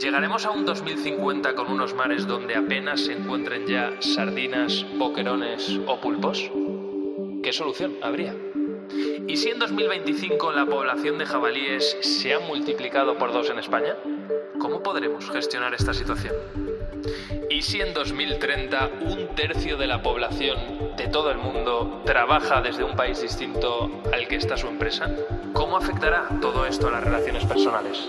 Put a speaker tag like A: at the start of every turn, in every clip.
A: ¿Llegaremos a un 2050 con unos mares donde apenas se encuentren ya sardinas, boquerones o pulpos? ¿Qué solución habría? ¿Y si en 2025 la población de jabalíes se ha multiplicado por dos en España? ¿Cómo podremos gestionar esta situación? ¿Y si en 2030 un tercio de la población de todo el mundo trabaja desde un país distinto al que está su empresa? ¿Cómo afectará todo esto a las relaciones personales?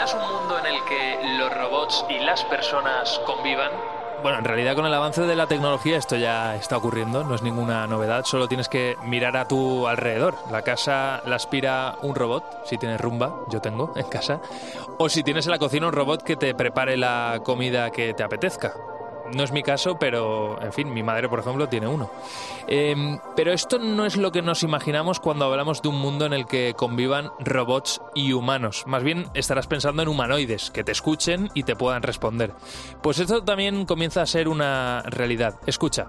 A: imaginas un mundo en el que los robots y las personas convivan? Bueno, en realidad con el avance de la tecnología esto ya está ocurriendo, no es ninguna novedad, solo tienes que mirar a tu alrededor. La casa la aspira un robot, si tienes rumba, yo tengo en casa, o si tienes en la cocina un robot que te prepare la comida que te apetezca. No es mi caso, pero en fin, mi madre, por ejemplo, tiene uno. Em, pero esto no es lo que nos imaginamos cuando hablamos de un mundo en el que convivan robots y humanos. Más bien estarás pensando en humanoides, que te escuchen y te puedan responder. Pues esto también comienza a ser una realidad. Escucha.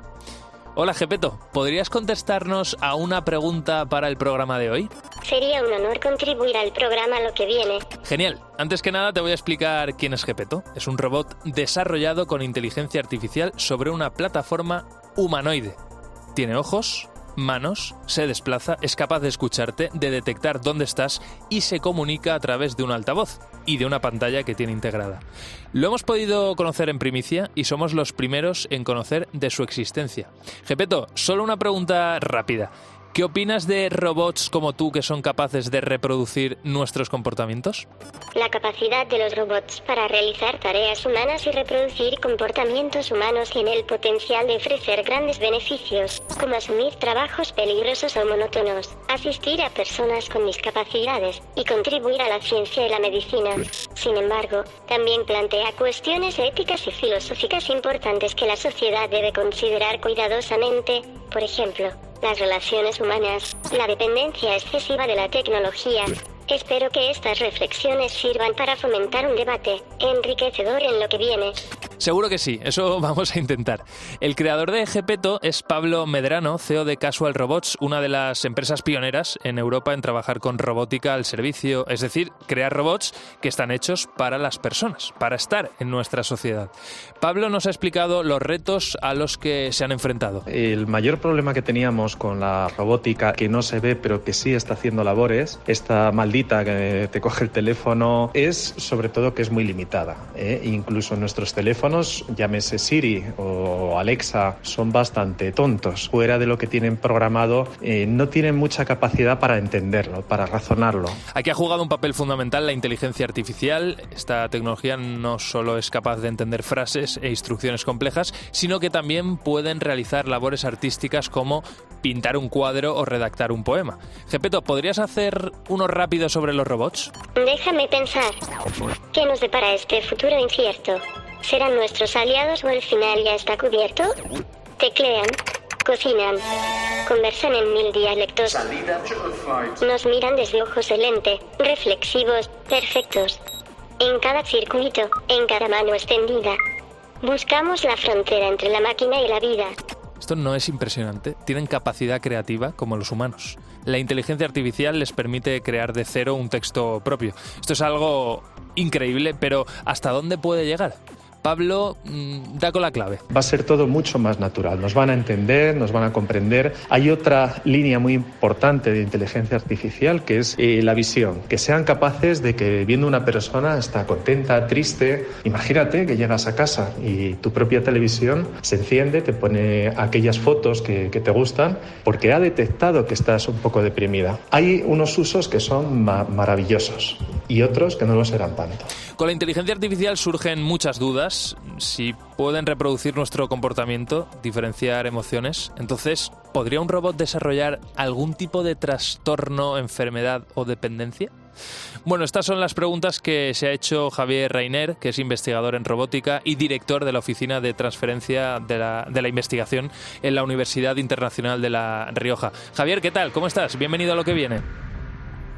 A: Hola, Gepeto. ¿Podrías contestarnos a una pregunta para el programa de hoy?
B: Sería un honor contribuir al programa Lo que viene.
A: Genial. Antes que nada te voy a explicar quién es Gepeto. Es un robot desarrollado con inteligencia artificial sobre una plataforma humanoide. Tiene ojos, manos, se desplaza, es capaz de escucharte, de detectar dónde estás y se comunica a través de un altavoz y de una pantalla que tiene integrada. Lo hemos podido conocer en primicia y somos los primeros en conocer de su existencia. Gepeto, solo una pregunta rápida. ¿Qué opinas de robots como tú que son capaces de reproducir nuestros comportamientos?
B: La capacidad de los robots para realizar tareas humanas y reproducir comportamientos humanos tiene el potencial de ofrecer grandes beneficios, como asumir trabajos peligrosos o monótonos, asistir a personas con discapacidades y contribuir a la ciencia y la medicina. Sin embargo, también plantea cuestiones éticas y filosóficas importantes que la sociedad debe considerar cuidadosamente, por ejemplo, las relaciones humanas, la dependencia excesiva de la tecnología. Espero que estas reflexiones sirvan para fomentar un debate enriquecedor en lo que viene.
A: Seguro que sí, eso vamos a intentar. El creador de Gepeto es Pablo Medrano, CEO de Casual Robots, una de las empresas pioneras en Europa en trabajar con robótica al servicio, es decir, crear robots que están hechos para las personas, para estar en nuestra sociedad. Pablo nos ha explicado los retos a los que se han enfrentado.
C: El mayor problema que teníamos con la robótica, que no se ve pero que sí está haciendo labores, esta maldita que te coge el teléfono, es sobre todo que es muy limitada. ¿eh? Incluso nuestros teléfonos, llámese Siri o Alexa, son bastante tontos. Fuera de lo que tienen programado, eh, no tienen mucha capacidad para entenderlo, para razonarlo.
A: Aquí ha jugado un papel fundamental la inteligencia artificial. Esta tecnología no solo es capaz de entender frases e instrucciones complejas, sino que también pueden realizar labores artísticas como pintar un cuadro o redactar un poema. Gepeto, ¿podrías hacer uno rápido sobre los robots?
B: Déjame pensar. ¿Qué nos depara este futuro incierto? ¿Serán nuestros aliados o el final ya está cubierto? Teclean, cocinan, conversan en mil dialectos. Nos miran desde ojos de lente, reflexivos, perfectos. En cada circuito, en cada mano extendida. Buscamos la frontera entre la máquina y la vida.
A: Esto no es impresionante. Tienen capacidad creativa como los humanos. La inteligencia artificial les permite crear de cero un texto propio. Esto es algo increíble, pero ¿hasta dónde puede llegar? Pablo mm, da con la clave.
C: Va a ser todo mucho más natural. Nos van a entender, nos van a comprender. Hay otra línea muy importante de inteligencia artificial que es eh, la visión. Que sean capaces de que viendo una persona está contenta, triste. Imagínate que llegas a casa y tu propia televisión se enciende, te pone aquellas fotos que, te gustan porque ha detectado que estás un poco deprimida. Hay unos usos que son ma maravillosos y otros que no lo serán tanto.
A: Con la inteligencia artificial surgen muchas dudas. Si pueden reproducir nuestro comportamiento, diferenciar emociones, entonces, ¿podría un robot desarrollar algún tipo de trastorno, enfermedad o dependencia? Bueno, estas son las preguntas que se ha hecho Javier Reiner, que es investigador en robótica y director de la Oficina de Transferencia de la, de la Investigación en la Universidad Internacional de La Rioja. Javier, ¿qué tal? ¿Cómo estás? Bienvenido a lo que viene.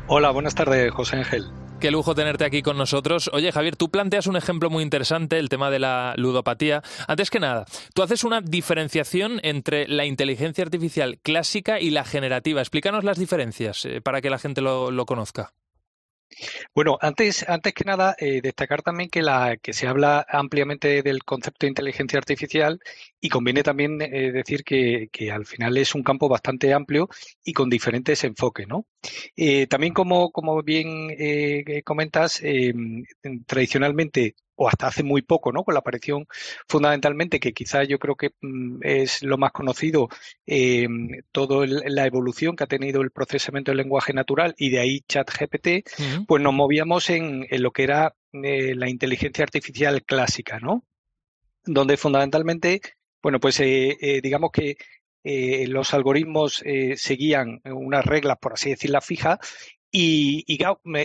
D: Hola, buenas tardes, José Ángel.
A: Qué lujo tenerte aquí con nosotros. Oye, Javier, tú planteas un ejemplo muy interesante, el tema de la ludopatía. Antes que nada, tú haces una diferenciación entre la inteligencia artificial clásica y la generativa. Explícanos las diferencias eh, para que la gente lo, lo conozca.
D: Bueno, antes, antes que nada, eh, destacar también que, la, que se habla ampliamente del concepto de inteligencia artificial y conviene también eh, decir que, que, al final es un campo bastante amplio y con diferentes enfoques, ¿no? Eh, también, como, como bien eh, comentas, em, tradicionalmente o hasta hace muy poco, ¿no? Con la aparición fundamentalmente, que quizás yo creo que mm, es lo más conocido, eh, toda la evolución que ha tenido el procesamiento del lenguaje natural y de ahí ChatGPT, uh -huh. pues nos movíamos en, en, lo que era eh, la inteligencia artificial clásica, ¿no? Donde fundamentalmente, bueno, pues eh, eh digamos que los algoritmos seguían unas reglas, por así decirlo, fijas y, y,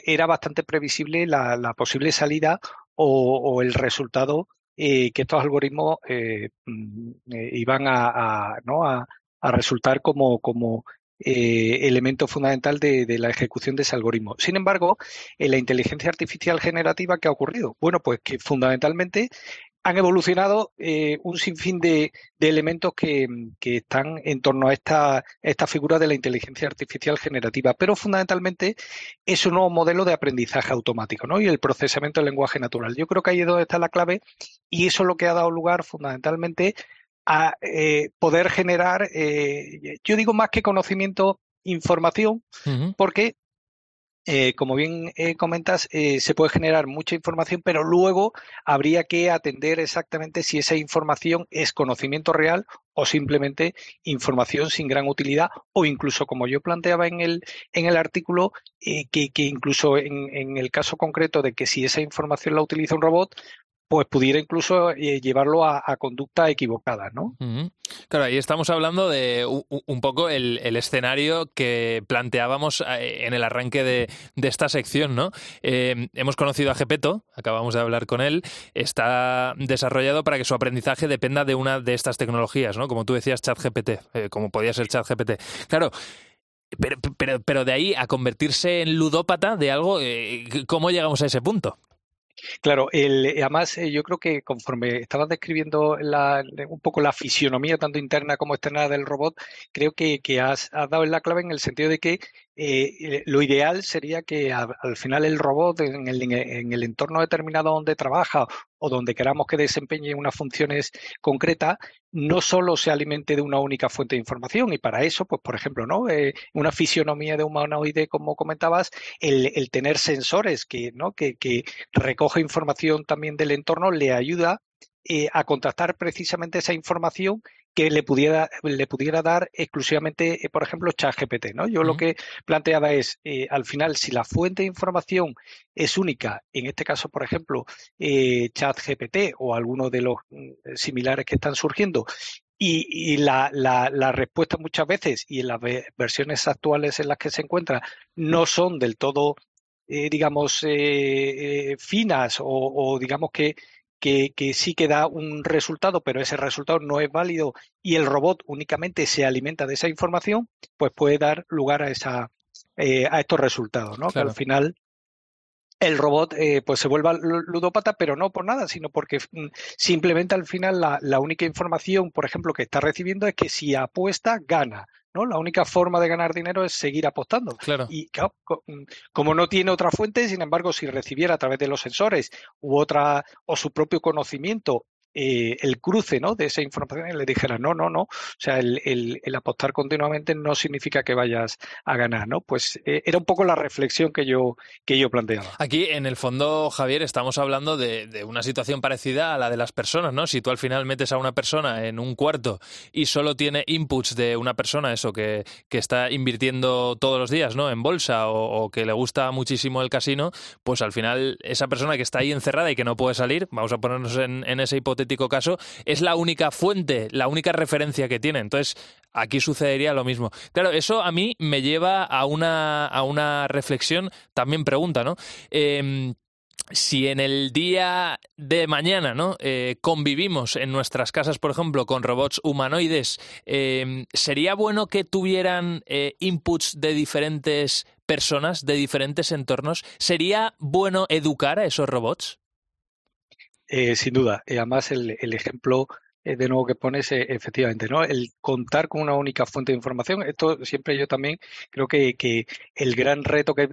D: era bastante previsible la, la posible salida o, el resultado eh, que estos algoritmos eh, eh, iban a, ¿no? a, a, resultar como, como elemento fundamental de, de, la ejecución de ese algoritmo. Sin embargo, en la inteligencia artificial generativa, ¿qué ha ocurrido? Bueno, pues que fundamentalmente han evolucionado eh, un sinfín de, de elementos que, que, están en torno a esta, esta figura de la inteligencia artificial generativa, pero fundamentalmente es un nuevo modelo de aprendizaje automático ¿no? y el procesamiento del lenguaje natural. Yo creo que ahí es donde está la clave y eso es lo que ha dado lugar fundamentalmente a eh, poder generar, eh, yo digo más que conocimiento, información, uh -huh. porque eh, como bien eh, comentas, eh, se puede generar mucha información, pero luego habría que atender exactamente si esa información es conocimiento real o simplemente información sin gran utilidad, o incluso, como yo planteaba en el, en el artículo, que, que, incluso en, el caso concreto de que si esa información la utiliza un robot, pues pudiera incluso eh, llevarlo a, a, conducta equivocada, ¿no?
A: Claro, ahí estamos hablando de un, poco el, escenario que planteábamos eh, en el arranque de, esta sección, ¿no? Eh, hemos conocido a Gepeto, acabamos de hablar con él, está desarrollado para que su aprendizaje dependa de una de estas tecnologías, ¿no? Como tú decías, ChatGPT, eh, como podía ser ChatGPT. Claro, pero, pero, pero, de ahí a convertirse en ludópata de algo, ¿cómo llegamos a ese punto?
D: Claro, el, además eh, yo creo que conforme estabas describiendo la, un poco la fisionomía tanto interna como externa del robot, creo que, que has, has, dado la clave en el sentido de que eh, lo ideal sería que al final el robot en el, en el, entorno determinado donde trabaja o donde queramos que desempeñe unas funciones concretas, no solo se alimente de una única fuente de información y para eso, pues por ejemplo, ¿no? Eh, una fisionomía de humanoide, como comentabas, el, el tener sensores que, ¿no? que, que recoge información también del entorno le ayuda eh, a contactar precisamente esa información que le pudiera, le pudiera dar exclusivamente, eh, por ejemplo, ChatGPT. ¿no? Yo uh -huh. lo que planteaba es, eh, al final, si la fuente de información es única, en este caso, por ejemplo, ChatGPT o alguno de los mm, similares que están surgiendo, y, y la, la, la, respuesta muchas veces y en las versiones actuales en las que se encuentra no son del todo, eh, digamos, eh, finas o, o digamos que que, que, sí que da un resultado, pero ese resultado no es válido y el robot únicamente se alimenta de esa información, pues puede dar lugar a esa eh, a estos resultados, ¿no? Claro. Que al final el robot eh, pues se vuelva ludópata, pero no por nada, sino porque mm, simplemente al final la, la, única información, por ejemplo, que está recibiendo es que si apuesta, gana. ¿No? La única forma de ganar dinero es seguir apostando.
A: Claro.
D: Y claro, mm, como no tiene otra fuente, sin embargo, si recibiera a través de los sensores u otra o su propio conocimiento eh, el cruce ¿no? de esa información y le dijera, no, no, no, o sea, el, apostar continuamente no significa que vayas a ganar, ¿no? Pues eh, era un poco la reflexión que yo, que yo planteaba.
A: Aquí, en el fondo, Javier, estamos hablando de, una situación parecida a la de las personas, ¿no? Si tú al final metes a una persona en un cuarto y solo tiene inputs de una persona, eso, que, que está invirtiendo todos los días, ¿no? En bolsa o, que le gusta muchísimo el casino, pues al final esa persona que está ahí encerrada y que no puede salir, vamos a ponernos en, en ese caso, es la única fuente, la única referencia que tiene. Entonces, aquí sucedería lo mismo. Claro, eso a mí me lleva a una, a una reflexión, también pregunta, ¿no? Em, si en el día de mañana ¿no? Eh, convivimos en nuestras casas, por ejemplo, con robots humanoides, em, ¿sería bueno que tuvieran eh, inputs de diferentes personas, de diferentes entornos? ¿Sería bueno educar a esos robots?
D: Eh, sin duda. Y además, el, el ejemplo eh, de nuevo que pones, eh, efectivamente, ¿no? El contar con una única fuente de información. Esto siempre yo también creo que, que el gran reto que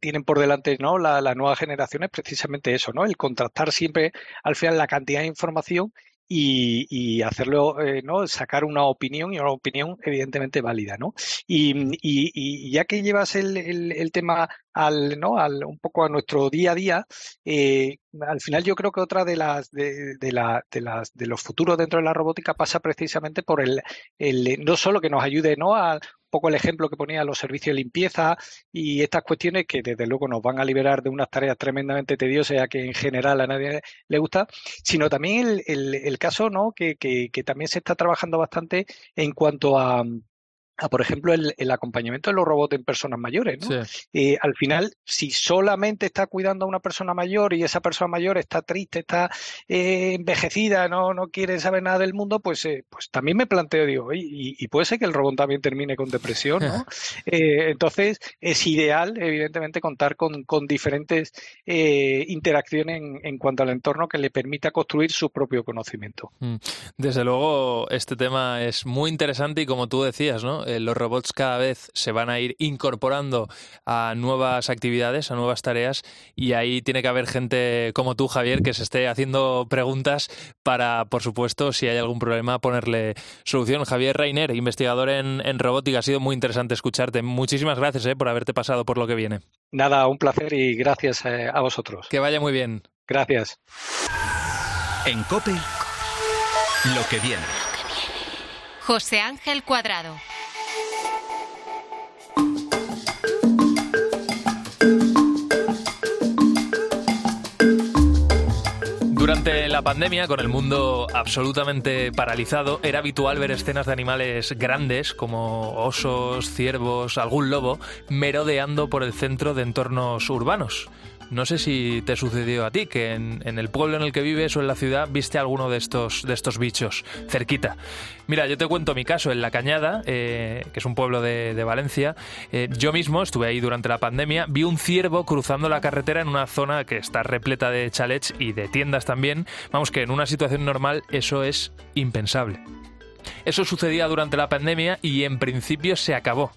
D: tienen por delante ¿no? la, nueva generación es precisamente eso, ¿no? El contrastar siempre al final la cantidad de información y, y hacerlo, eh, ¿no? Sacar una opinión y una opinión evidentemente válida, ¿no? Y, y, y ya que llevas el, el, tema al, ¿no? Al, un poco a nuestro día a día, eh, al final yo creo que otra de las, de, la, de las, de los futuros dentro de la robótica pasa precisamente por el, el no solo que nos ayude, ¿no? A poco el ejemplo que ponía los servicios de limpieza y estas cuestiones que desde luego nos van a liberar de unas tareas tremendamente tediosas a que en general a nadie le gusta, sino también el, el, el caso ¿no? Que, que, que también se está trabajando bastante en cuanto a a, por ejemplo, el, el, acompañamiento de los robots en personas mayores. ¿no? Sí. Eh, al final, si solamente está cuidando a una persona mayor y esa persona mayor está triste, está eh, envejecida, no, no quiere saber nada del mundo, pues, eh, pues también me planteo, digo, y, y, puede ser que el robot también termine con depresión. ¿no? Eh, entonces, es ideal, evidentemente, contar con, con diferentes eh, interacciones en, en, cuanto al entorno que le permita construir su propio conocimiento.
A: Mm. Desde luego, este tema es muy interesante y como tú decías, ¿no? Eh, los robots cada vez se van a ir incorporando a nuevas actividades, a nuevas tareas, y ahí tiene que haber gente como tú, Javier, que se esté haciendo preguntas para, por supuesto, si hay algún problema, ponerle solución. Javier Reiner, investigador en, en robótica, ha sido muy interesante escucharte. Muchísimas gracias eh, por haberte pasado por lo que viene.
D: Nada, un placer y gracias eh, a vosotros.
A: Que vaya muy bien.
D: Gracias.
E: En COPE, lo que viene.
F: José Ángel Cuadrado.
A: Durante la pandemia, con el mundo absolutamente paralizado, era habitual ver escenas de animales grandes como osos, ciervos, algún lobo, merodeando por el centro de entornos urbanos. No sé si te sucedió a ti, que en, el pueblo en el que vives o en la ciudad viste alguno de estos, de estos bichos cerquita. Mira, yo te cuento mi caso en La Cañada, eh, que es un pueblo de, de Valencia. Eh, yo mismo estuve ahí durante la pandemia, vi un ciervo cruzando la carretera en una zona que está repleta de chalets y de tiendas también. Vamos, que en una situación normal eso es impensable. Eso sucedía durante la pandemia y en principio se acabó.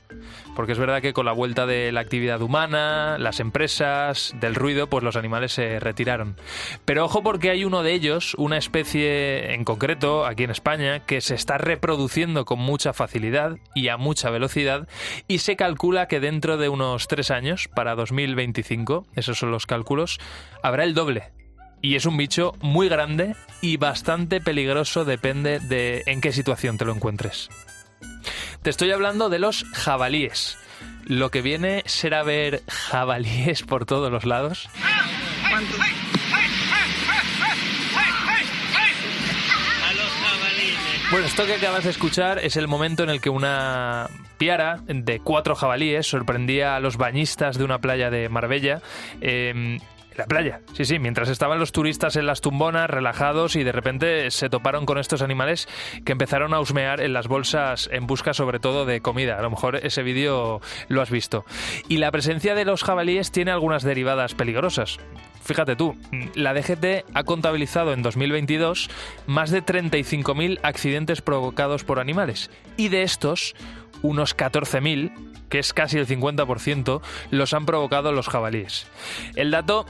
A: Porque es verdad que con la vuelta de la actividad humana, las empresas, del ruido, pues los animales se retiraron. Pero ojo porque hay uno de ellos, una especie en concreto, aquí en España, que se está reproduciendo con mucha facilidad y a mucha velocidad y se calcula que dentro de unos tres años, para 2025, esos son los cálculos, habrá el doble y es un bicho muy grande y bastante peligroso, depende de en qué situación te lo encuentres. Te estoy hablando de los jabalíes. Lo que viene será ver jabalíes por todos los lados. Bueno, esto que acabas de escuchar es el momento en el que una piara de cuatro jabalíes sorprendía a los bañistas de una playa de Marbella. Eh, la playa. Sí, sí, mientras estaban los turistas en las tumbonas, relajados, y de repente se toparon con estos animales que empezaron a husmear en las bolsas en busca sobre todo de comida. A lo mejor ese vídeo lo has visto. Y la presencia de los jabalíes tiene algunas derivadas peligrosas. Fíjate tú, la DGT ha contabilizado en 2022 más de 35.000 accidentes provocados por animales. Y de estos, unos 14.000 que es casi el 50%, los han provocado los jabalíes. El dato,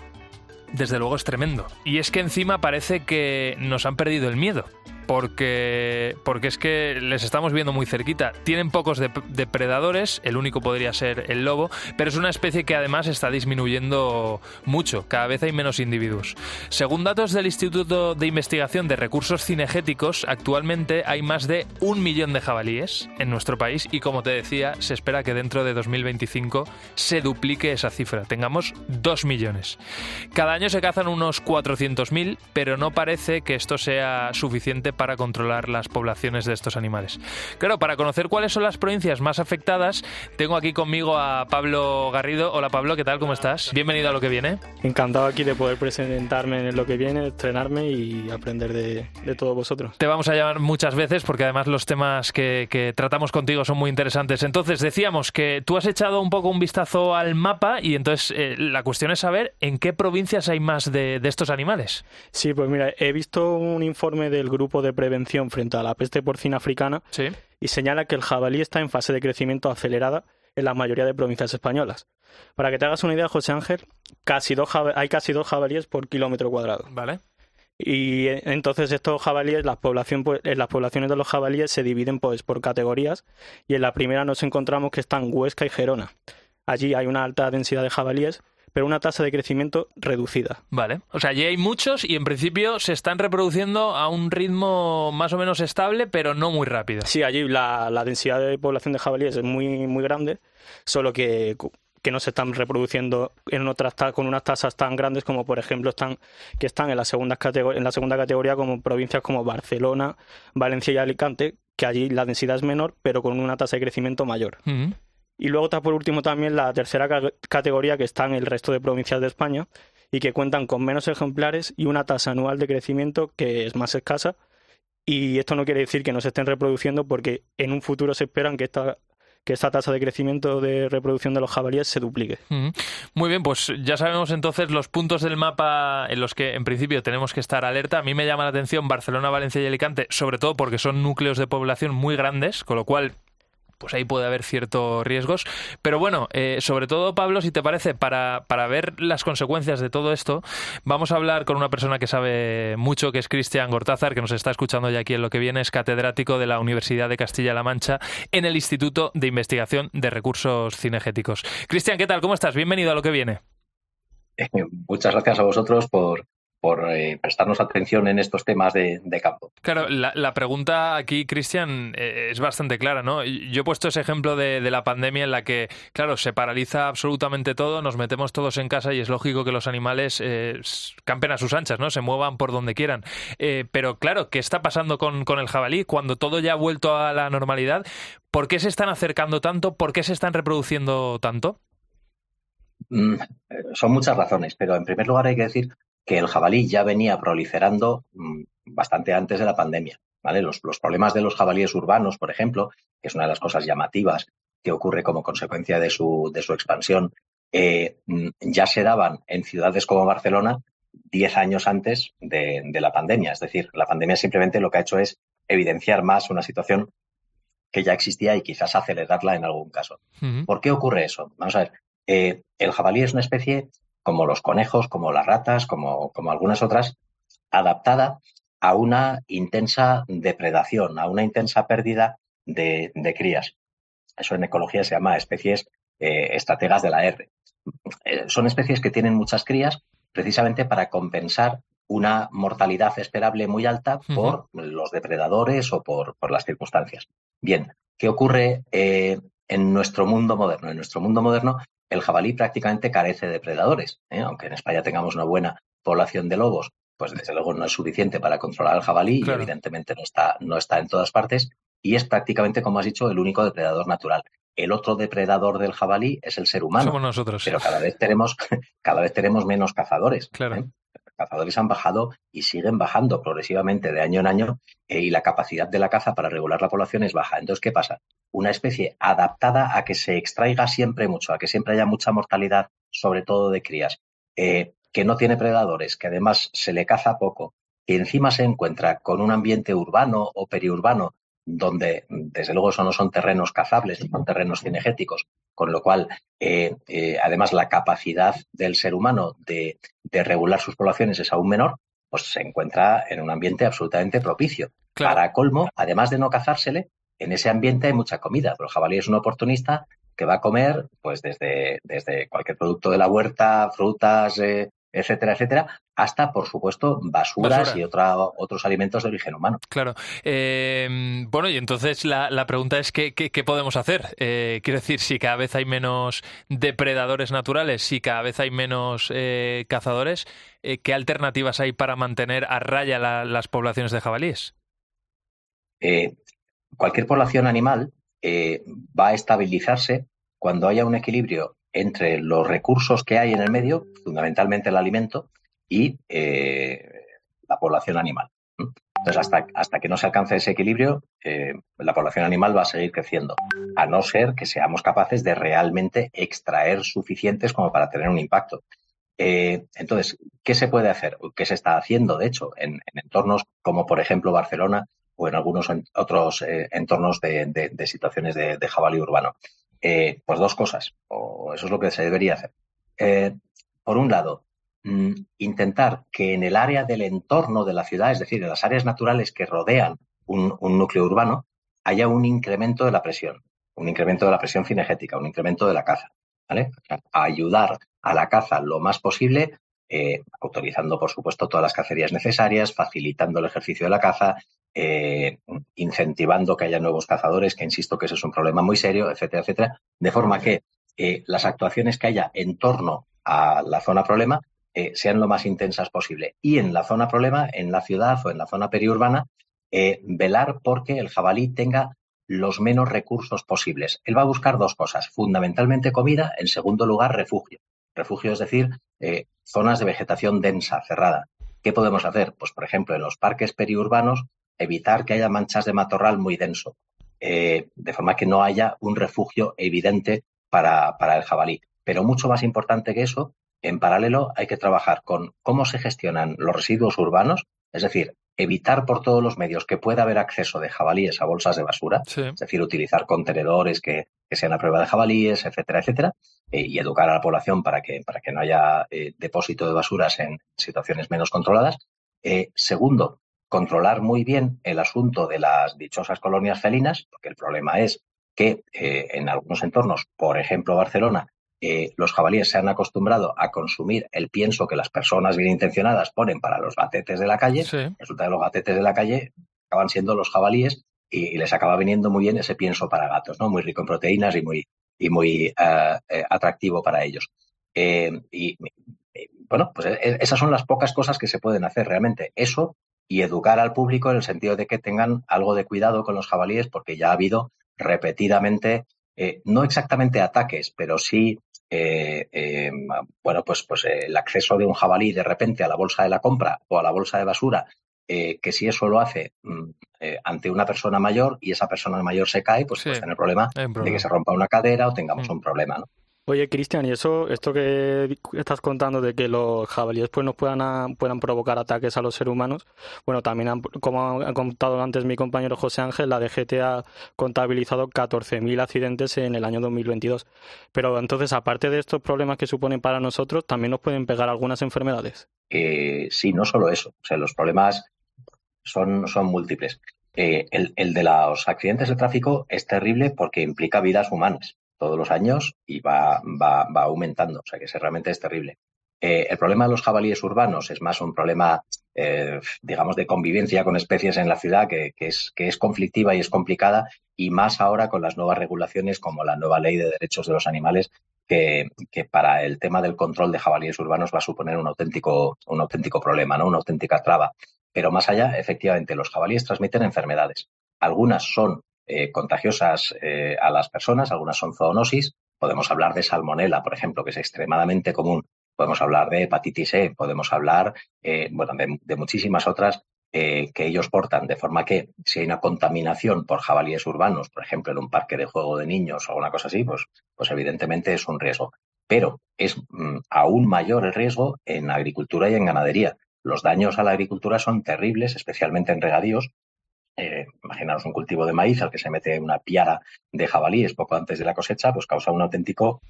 A: desde luego, es tremendo. Y es que encima parece que nos han perdido el miedo porque, porque es que les estamos viendo muy cerquita. Tienen pocos depredadores, el único podría ser el lobo, pero es una especie que además está disminuyendo mucho, cada vez hay menos individuos. Según datos del Instituto de Investigación de Recursos Cinegéticos, actualmente hay más de un millón de jabalíes en nuestro país y como te decía, se espera que dentro de 2025 se duplique esa cifra, tengamos dos millones. Cada año se cazan unos 400.000, pero no parece que esto sea suficiente para controlar las poblaciones de estos animales. Claro, para conocer cuáles son las provincias más afectadas, tengo aquí conmigo a Pablo Garrido. Hola Pablo, ¿qué tal? ¿Cómo estás? Bienvenido a lo que viene.
G: Encantado aquí de poder presentarme en lo que viene, estrenarme y aprender de, todos vosotros.
A: Te vamos a llamar muchas veces porque además los temas que, tratamos contigo son muy interesantes. Entonces decíamos que tú has echado un poco un vistazo al mapa y entonces eh, la cuestión es saber en qué provincias hay más de, de estos animales.
G: Sí, pues mira, he visto un informe del grupo de de prevención frente a la peste porcina africana y señala que el jabalí está en fase de crecimiento acelerada en la mayoría de provincias españolas. Para que te hagas una idea, José Ángel, casi dos hay casi dos jabalíes por kilómetro cuadrado.
A: Vale.
G: Y eh, entonces estos jabalíes, las población, pues, las poblaciones de los jabalíes se dividen pues, por categorías y en la primera nos encontramos que están Huesca y Gerona. Allí hay una alta densidad de jabalíes, pero una tasa de crecimiento reducida.
A: Vale, o sea, allí hay muchos y en principio se están reproduciendo a un ritmo más o menos estable, pero no muy rápido.
G: Sí, allí la, densidad de población de jabalíes es muy, muy grande, solo que que no se están reproduciendo en otras con unas tasas tan grandes como por ejemplo están que están en la segunda en la segunda categoría como provincias como Barcelona, Valencia y Alicante, que allí la densidad es menor, pero con una tasa de crecimiento mayor. Y luego está por último también la tercera categoría que está en el resto de provincias de España y que cuentan con menos ejemplares y una tasa anual de crecimiento que es más escasa. Y esto no quiere decir que no se estén reproduciendo porque en un futuro se esperan que esta que esta tasa de crecimiento de reproducción de los jabalíes se duplique.
A: Muy bien, pues ya sabemos entonces los puntos del mapa en los que en principio tenemos que estar alerta. A mí me llama la atención Barcelona, Valencia y Alicante, sobre todo porque son núcleos de población muy grandes, con lo cual pues ahí puede haber ciertos riesgos. Pero bueno, eh, sobre todo, Pablo, si te parece, para, para ver las consecuencias de todo esto, vamos a hablar con una persona que sabe mucho, que es Cristian Gortázar, que nos está escuchando ya aquí en lo que viene, es catedrático de la Universidad de Castilla-La Mancha en el Instituto de Investigación de Recursos Cinegéticos. Cristian, ¿qué tal? ¿Cómo estás? Bienvenido a lo que viene.
H: Eh, muchas gracias a vosotros por, por eh, prestarnos atención en estos temas de, campo.
A: Claro, la, pregunta aquí, Cristian, eh, es bastante clara, ¿no? Yo he puesto ese ejemplo de, la pandemia en la que, claro, se paraliza absolutamente todo, nos metemos todos en casa y es lógico que los animales eh, campen a sus anchas, ¿no? Se muevan por donde quieran. pero claro, ¿qué está pasando con, con el jabalí cuando todo ya ha vuelto a la normalidad? ¿Por qué se están acercando tanto? ¿Por qué se están reproduciendo tanto?
H: Mm, son muchas razones, pero en primer lugar hay que decir que el jabalí ya venía proliferando mm, bastante antes de la pandemia. ¿vale? Los, problemas de los jabalíes urbanos, por ejemplo, que es una de las cosas llamativas que ocurre como consecuencia de su, de su expansión, eh, mm, ya se daban en ciudades como Barcelona diez años antes de, la pandemia. Es decir, la pandemia simplemente lo que ha hecho es evidenciar más una situación que ya existía y quizás acelerarla en algún caso. ¿Por qué ocurre eso? Vamos a ver. Eh, el jabalí es una especie como los conejos, como las ratas, como, como algunas otras, adaptada a una intensa depredación, a una intensa pérdida de, crías. Eso en ecología se llama especies eh, estrategas de la R. Eh, son especies que tienen muchas crías precisamente para compensar una mortalidad esperable muy alta por los depredadores o por, las circunstancias. Bien, ¿qué ocurre eh, en nuestro mundo moderno? En nuestro mundo moderno el jabalí prácticamente carece de predadores. ¿eh? Aunque en España tengamos una buena población de lobos, pues desde luego no es suficiente para controlar al jabalí y evidentemente no está, no está en todas partes y es prácticamente, como has dicho, el único depredador natural. el otro depredador del jabalí es el ser humano.
A: Somos nosotros.
H: Pero cada vez tenemos, cada vez tenemos menos cazadores.
A: Claro.
H: ¿eh? Cazadores han bajado y siguen bajando progresivamente de año en año eh, y la capacidad de la caza para regular la población es baja. Entonces, ¿qué pasa? Una especie adaptada a que se extraiga siempre mucho, a que siempre haya mucha mortalidad, sobre todo de crías, eh, que no tiene predadores, que además se le caza poco, que encima se encuentra con un ambiente urbano o periurbano donde desde luego eso no son terrenos cazables, son terrenos cinegéticos, con lo cual eh, eh, además la capacidad del ser humano de, de, regular sus poblaciones es aún menor, pues se encuentra en un ambiente absolutamente propicio. Claro. Para colmo, además de no cazársele, en ese ambiente hay mucha comida, pero el jabalí es un oportunista que va a comer pues desde, desde cualquier producto de la huerta, frutas, eh, etcétera, etcétera, hasta, por supuesto, basuras Basura. y otra, otros alimentos de origen humano.
A: Claro. Eh, bueno, y entonces la, la pregunta es, ¿qué, qué, qué podemos hacer? Eh, quiero decir, si cada vez hay menos depredadores naturales, si cada vez hay menos eh, cazadores, ¿qué alternativas hay para mantener a raya la, las poblaciones de jabalíes?
H: Cualquier población animal eh, va a estabilizarse cuando haya un equilibrio entre los recursos que hay en el medio, fundamentalmente el alimento, y eh, la población animal. Entonces, hasta, hasta, que no se alcance ese equilibrio, eh, la población animal va a seguir creciendo, a no ser que seamos capaces de realmente extraer suficientes como para tener un impacto. Eh, entonces, ¿qué se puede hacer? ¿Qué se está haciendo, de hecho, en, en entornos como, por ejemplo, Barcelona o en algunos otros entornos de, situaciones de, de, jabalí urbano? Pues dos cosas, o eso es lo que se debería hacer. Por un lado, intentar que en el área del entorno de la ciudad, es decir, en las áreas naturales que rodean un, núcleo urbano, haya un incremento de la presión, un incremento de la presión cinegética, un incremento de la caza. ¿vale? Ayudar a la caza lo más posible, eh, autorizando, por supuesto, todas las cacerías necesarias, facilitando el ejercicio de la caza, eh, incentivando que haya nuevos cazadores, que insisto que eso es un problema muy serio, etcétera, etcétera, de forma que eh, las actuaciones que haya en torno a la zona problema eh, sean lo más intensas posible. Y en la zona problema, en la ciudad o en la zona periurbana, eh, velar porque el jabalí tenga los menos recursos posibles. Él va a buscar dos cosas, fundamentalmente comida, en segundo lugar refugio. Refugio es decir, eh, zonas de vegetación densa, cerrada. ¿Qué podemos hacer? Pues, por ejemplo, en los parques periurbanos, evitar que haya manchas de matorral muy denso, de forma que no haya un refugio evidente para, para el jabalí. Pero mucho más importante que eso, en paralelo hay que trabajar con cómo se gestionan los residuos urbanos, es decir, evitar por todos los medios que pueda haber acceso de jabalíes a bolsas de basura,
A: sí.
H: es decir, utilizar contenedores que, que, sean a prueba de jabalíes, etcétera, etcétera, eh, y educar a la población para que, para que no haya eh, depósito de basuras en situaciones menos controladas. Eh, segundo, controlar muy bien el asunto de las dichosas colonias felinas, porque el problema es que en algunos entornos, por ejemplo Barcelona, eh, los jabalíes se han acostumbrado a consumir el pienso que las personas bien intencionadas ponen para los gatetes de la calle.
A: Sí.
H: Resulta que los gatetes de la calle acaban siendo los jabalíes y, y, les acaba viniendo muy bien ese pienso para gatos, ¿no? Muy rico en proteínas y muy, y muy uh, eh, atractivo para ellos. Eh, y, y, bueno, pues esas son las pocas cosas que se pueden hacer realmente. Eso y educar al público en el sentido de que tengan algo de cuidado con los jabalíes, porque ya ha habido repetidamente, eh, no exactamente ataques, pero sí eh, eh, bueno, pues, pues el acceso de un jabalí de repente a la bolsa de la compra o a la bolsa de basura, eh, que si eso lo hace mm, eh, ante una persona mayor y esa persona mayor se cae, pues sí, puede tener problema, problema, de que se rompa una cadera o tengamos mm. un problema, ¿no?
G: Oye, Cristian, y eso, esto que estás contando de que los jabalíes pues nos puedan, puedan provocar ataques a los seres humanos, bueno, también han, como ha contado antes mi compañero José Ángel, la DGT ha contabilizado 14.000 accidentes en el año 2022. Pero entonces, aparte de estos problemas que suponen para nosotros, también nos pueden pegar algunas enfermedades.
H: Eh, sí, no solo eso. O sea, los problemas son, son múltiples. Eh, el, el de los accidentes de tráfico es terrible porque implica vidas humanas todos los años y va, va, va aumentando. O sea que realmente es terrible. Eh, el problema de los jabalíes urbanos es más un problema, eh, digamos, de convivencia con especies en la ciudad que, que, es, que es conflictiva y es complicada y más ahora con las nuevas regulaciones como la nueva ley de derechos de los animales que, que para el tema del control de jabalíes urbanos va a suponer un auténtico, un auténtico problema, ¿no? una auténtica traba. Pero más allá, efectivamente, los jabalíes transmiten enfermedades. Algunas son eh, contagiosas eh, a las personas, algunas son zoonosis, podemos hablar de salmonela, por ejemplo, que es extremadamente común, podemos hablar de hepatitis E, podemos hablar eh, bueno, de, muchísimas otras que ellos portan, de forma que si hay una contaminación por jabalíes urbanos, por ejemplo, en un parque de juego de niños o alguna cosa así, pues, pues evidentemente es un riesgo. Pero es mm, aún mayor el riesgo en agricultura y en ganadería. Los daños a la agricultura son terribles, especialmente en regadíos, eh, imaginaros un cultivo de maíz al que se mete una piara de jabalíes poco antes de la cosecha, pues causa un auténtico,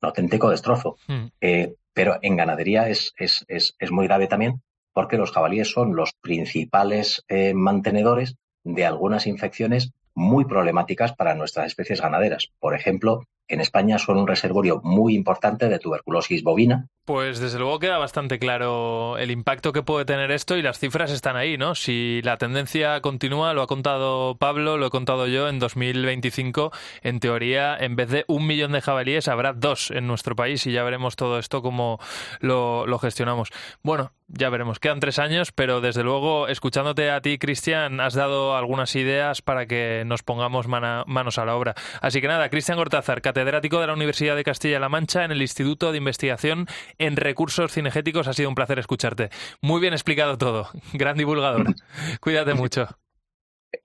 H: un auténtico destrozo. Hmm. Eh, pero en ganadería es, es, es, es, muy grave también porque los jabalíes son los principales eh, mantenedores de algunas infecciones muy problemáticas para nuestras especies ganaderas. Por ejemplo, en España son un reservorio muy importante de tuberculosis bovina.
A: Pues desde luego queda bastante claro el impacto que puede tener esto y las cifras están ahí, ¿no? Si la tendencia continúa, lo ha contado Pablo, lo he contado yo, en 2025, en teoría, en vez de un millón de jabalíes, habrá dos en nuestro país y ya veremos todo esto cómo lo, gestionamos. Bueno, ya veremos, quedan tres años, pero desde luego, escuchándote a ti, Cristian, has dado algunas ideas para que nos pongamos manos a la obra. Así que nada, Cristian Gortázar, catedrático de la Universidad de Castilla-La Mancha en el Instituto de Investigación en Recursos Cinegéticos. Ha sido un placer escucharte. Muy bien explicado todo. Gran divulgador. Cuídate mucho.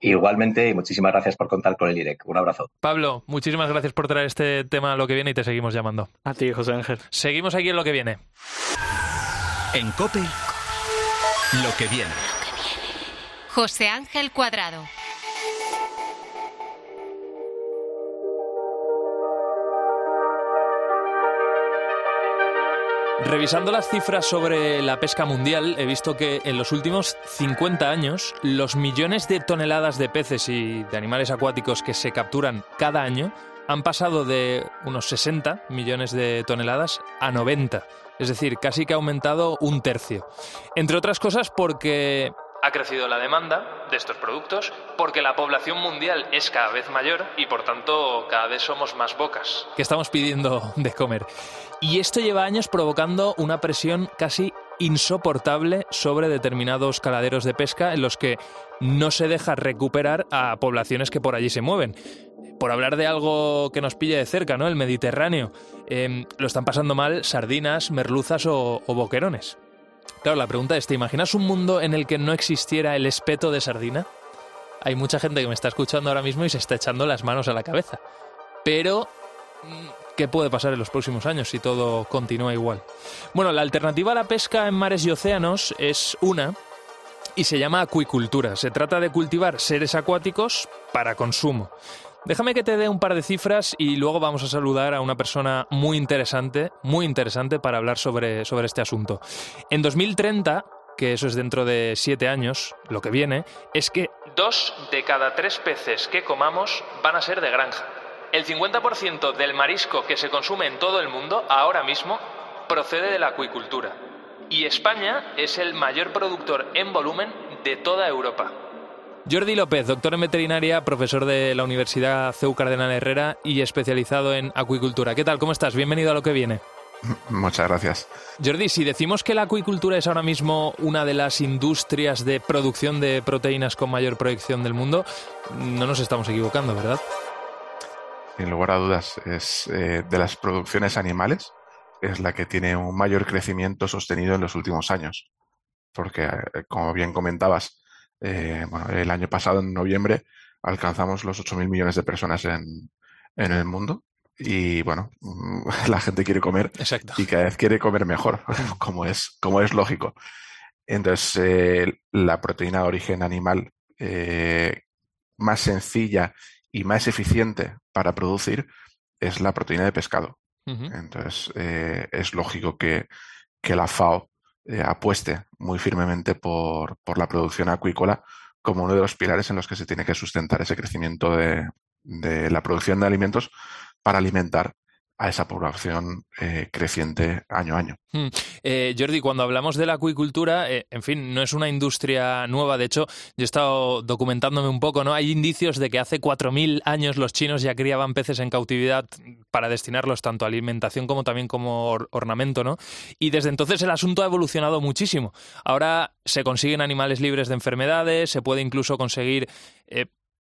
H: Igualmente, y muchísimas gracias por contar con el IREC. Un abrazo.
A: Pablo, muchísimas gracias por traer este tema a lo que viene y te seguimos llamando.
G: A ti, José Ángel.
A: Seguimos aquí en lo que viene.
E: En COPE, lo que viene.
F: José Ángel Cuadrado.
A: Revisando las cifras sobre la pesca mundial, he visto que en los últimos 50 años los millones de toneladas de peces y de animales acuáticos que se capturan cada año han pasado de unos 60 millones de toneladas a 90. Es decir, casi que ha aumentado un tercio. Entre otras cosas porque ha crecido la demanda de estos productos porque la población mundial es cada vez mayor y por tanto cada vez somos más bocas que estamos pidiendo de comer. Y esto lleva años provocando una presión casi insoportable sobre determinados caladeros de pesca en los que no se deja recuperar a poblaciones que por allí se mueven. Por hablar de algo que nos pilla de cerca, ¿no? El Mediterráneo. Em, lo están pasando mal sardinas, merluzas o boquerones. Claro, la pregunta es, ¿te imaginas un mundo en el que no existiera el espeto de sardina? Hay mucha gente que me está escuchando ahora mismo y se está echando las manos a la cabeza. Pero, mm, ¿qué puede pasar en los próximos años si todo continúa igual? Bueno, la alternativa a la pesca en mares y océanos es una y se llama acuicultura. Se trata de cultivar seres acuáticos para consumo. Déjame que te dé un par de cifras y luego vamos a saludar a una persona muy interesante, muy interesante para hablar sobre, sobre este asunto. En 2030, que eso es dentro de siete años, lo que viene, es que dos de cada tres peces que comamos van a ser de granja. El 50% del marisco que se consume en todo el mundo ahora mismo procede de la acuicultura. Y España es el mayor productor en volumen de toda Europa. Jordi López, doctor en veterinaria, profesor de la Universidad CEU Cardenal Herrera y especializado en acuicultura. ¿Qué tal? ¿Cómo estás? Bienvenido a lo que viene.
I: Muchas gracias.
A: Jordi, si decimos que la acuicultura es ahora mismo una de las industrias de producción de proteínas con mayor proyección del mundo, no nos estamos equivocando, ¿verdad?
I: Sin lugar a dudas, es eh, de las producciones animales, es la que tiene un mayor crecimiento sostenido en los últimos años. Porque, eh, como bien comentabas, eh, bueno, el año pasado, en noviembre, alcanzamos los 8.000 millones de personas en, en el mundo. Y bueno, la gente quiere comer y cada vez quiere comer mejor, como es, como es lógico. Entonces, eh, la proteína de origen animal eh, más sencilla y más eficiente para producir es la proteína de pescado. Entonces, es lógico que, que la FAO eh, apueste muy firmemente por, por, la producción acuícola como uno de los pilares en los que se tiene que sustentar ese crecimiento de, de la producción de alimentos para alimentar a esa población eh, creciente año a año.
A: Hmm. Eh, Jordi, cuando hablamos de la acuicultura, eh, en fin, no es una industria nueva. De hecho, yo he estado documentándome un poco, ¿no? Hay indicios de que hace 4.000 años los chinos ya criaban peces en cautividad para destinarlos tanto a alimentación como también como ornamento, ¿no? Y desde entonces el asunto ha evolucionado muchísimo. Ahora se consiguen animales libres de enfermedades, se puede incluso conseguir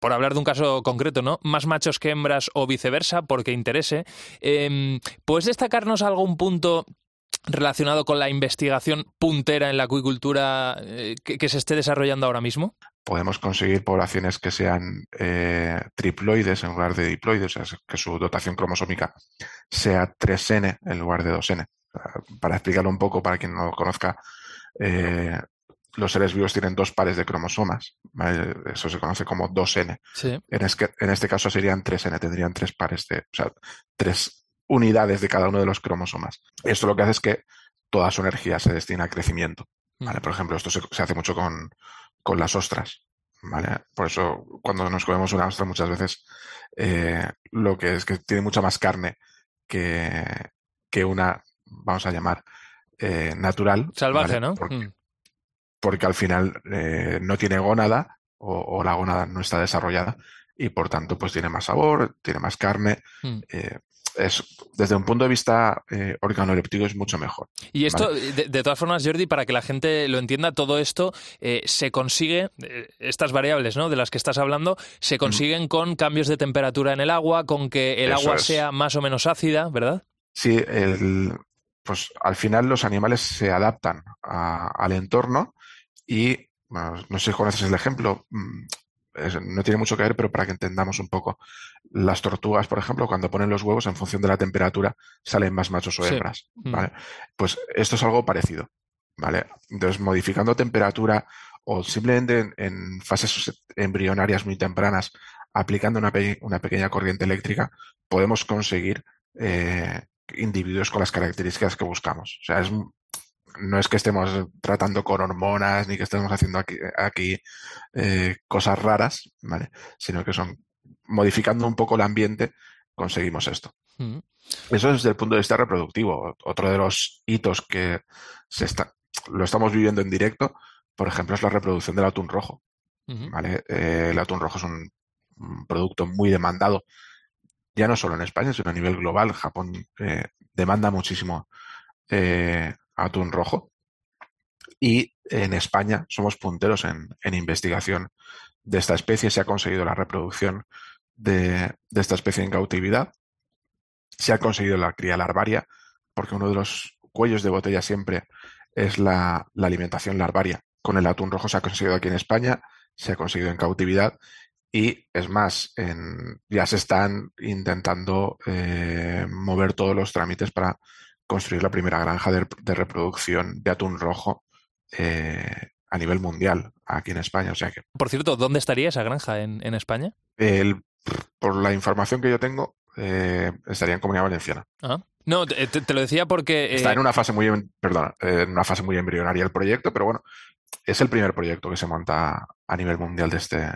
A: por hablar de un caso concreto, ¿no? Más machos que hembras o viceversa, porque interese. Em, ¿Puedes destacarnos algún punto relacionado con la investigación puntera en la acuicultura eh, que, se esté desarrollando ahora mismo?
I: Podemos conseguir poblaciones que sean eh, triploides en lugar de diploides, o sea, que su dotación cromosómica sea 3N en lugar de 2N. Para explicarlo un poco, para quien no lo conozca, eh, los seres vivos tienen dos pares de cromosomas. Eso se conoce como 2N. En, en, este caso serían 3N, tendrían tres pares de, o sea, tres unidades de cada uno de los cromosomas. Esto lo que hace es que toda su energía se destina a crecimiento. ¿vale? Por ejemplo, esto se, hace mucho con, las ostras. ¿vale? Por eso, cuando nos comemos una ostra, muchas veces eh, lo que es que tiene mucha más carne que, que una, vamos a llamar, eh, natural.
A: Salvaje, ¿no?
I: Porque, mm. Al final eh, no tiene gónada o, la gónada no está desarrollada y por tanto pues tiene más sabor, tiene más carne. Mm es, desde un punto de vista eh, organoléptico es mucho mejor.
A: Y esto, de, todas formas, Jordi, para que la gente lo entienda, todo esto eh, se consigue, eh, estas variables ¿no? de las que estás hablando, se consiguen con cambios de temperatura en el agua, con que el agua sea más o menos ácida, ¿verdad?
I: Sí, el, pues al final los animales se adaptan al entorno y, no sé si conoces el ejemplo, mm, no tiene mucho que ver, pero para que entendamos un poco. Las tortugas, por ejemplo, cuando ponen los huevos, en función de la temperatura, salen más machos o hembras. Mm. ¿vale? Pues esto es algo parecido. ¿vale? Entonces, modificando temperatura o simplemente en, fases embrionarias muy tempranas, aplicando una, una, pequeña corriente eléctrica, podemos conseguir eh, individuos con las características que buscamos. O sea, es no es que estemos tratando con hormonas ni que estemos haciendo aquí, aquí eh, cosas raras, ¿vale? Sino que son modificando un poco el ambiente, conseguimos esto. Mm. Eso desde el punto de vista reproductivo. Otro de los hitos que se está, lo estamos viviendo en directo, por ejemplo, es la reproducción del atún rojo. ¿vale? Eh, el atún rojo es un, producto muy demandado, ya no solo en España, sino a nivel global. Japón eh, demanda muchísimo atún rojo. Y en España somos punteros en, investigación de esta especie. Se ha conseguido la reproducción de, esta especie en cautividad. Se ha conseguido la cría larvaria, porque uno de los cuellos de botella siempre es la, alimentación larvaria. Con el atún rojo se ha conseguido aquí en España, se ha conseguido en cautividad y es más, ya se están intentando eh, mover todos los trámites para construir la primera granja de, reproducción de atún rojo eh, a nivel mundial aquí en España. O sea que.
A: Por cierto, ¿dónde estaría esa granja en, España?
I: por la información que yo tengo, eh, estaría en Comunidad Valenciana.
A: Ah. No, te, lo decía porque.
I: Está en una fase muy, perdona, en una fase muy embrionaria el proyecto, pero bueno, es el primer proyecto que se monta a nivel mundial de este,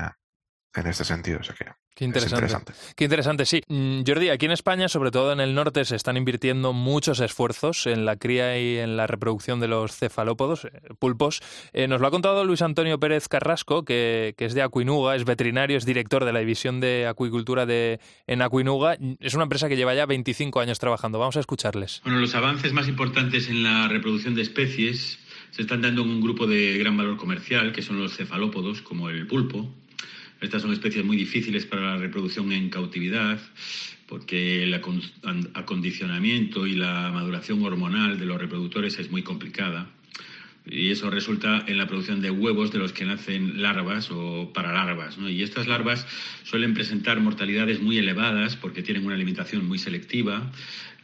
I: en este sentido. O sea que
A: Qué interesante. Qué interesante, sí. Mm, Jordi, aquí en España, sobre todo en el norte, se están invirtiendo muchos esfuerzos en la cría y en la reproducción de los cefalópodos, eh, pulpos. Eh, nos lo ha contado Luis Antonio Pérez Carrasco, que, es de Acuinuga, es veterinario, es director de la división de acuicultura de, en Acuinuga. Es una empresa que lleva ya 25 años trabajando. Vamos a escucharles.
J: Bueno, los avances más importantes en la reproducción de especies se están dando en un grupo de gran valor comercial, que son los cefalópodos, como el pulpo estas son especies muy difíciles para la reproducción en cautividad porque el acondicionamiento y la maduración hormonal de los reproductores es muy complicada y eso resulta en la producción de huevos de los que nacen larvas o paralarvas. ¿no? Y estas larvas suelen presentar mortalidades muy elevadas porque tienen una alimentación muy selectiva,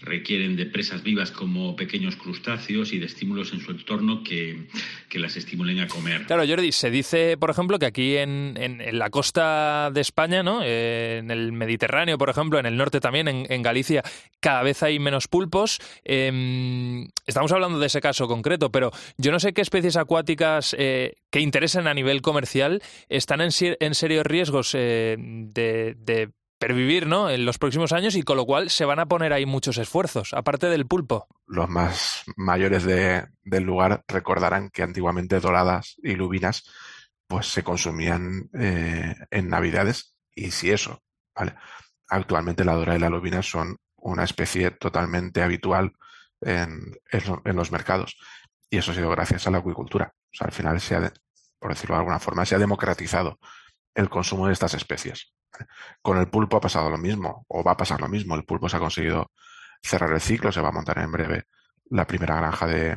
J: requieren de presas vivas como pequeños crustáceos y de estímulos en su entorno que, las estimulen a comer.
A: Claro, Jordi, se dice, por ejemplo, que aquí en, en, la costa de España, ¿no? Eh, en el Mediterráneo, por ejemplo, en el norte también, en, Galicia, cada vez hay menos pulpos. Em, estamos hablando de ese caso concreto, pero yo no sé qué especies acuáticas eh, que interesen a nivel comercial están en, en serios riesgos eh, de, de pervivir ¿no? en los próximos años y con lo cual se van a poner ahí muchos esfuerzos, aparte del pulpo.
I: Los más mayores del lugar recordarán que antiguamente doradas y lubinas pues se consumían eh, en navidades y si eso, ¿vale? Actualmente la dorada y la lubina son una especie totalmente habitual en, en, los mercados y eso ha sido gracias a la acuicultura. O sea, al final se ha, por decirlo de alguna forma, se ha democratizado el consumo de estas especies. Con el pulpo ha pasado lo mismo, o va a pasar lo mismo. El pulpo se ha conseguido cerrar el ciclo, se va a montar en breve la primera granja de,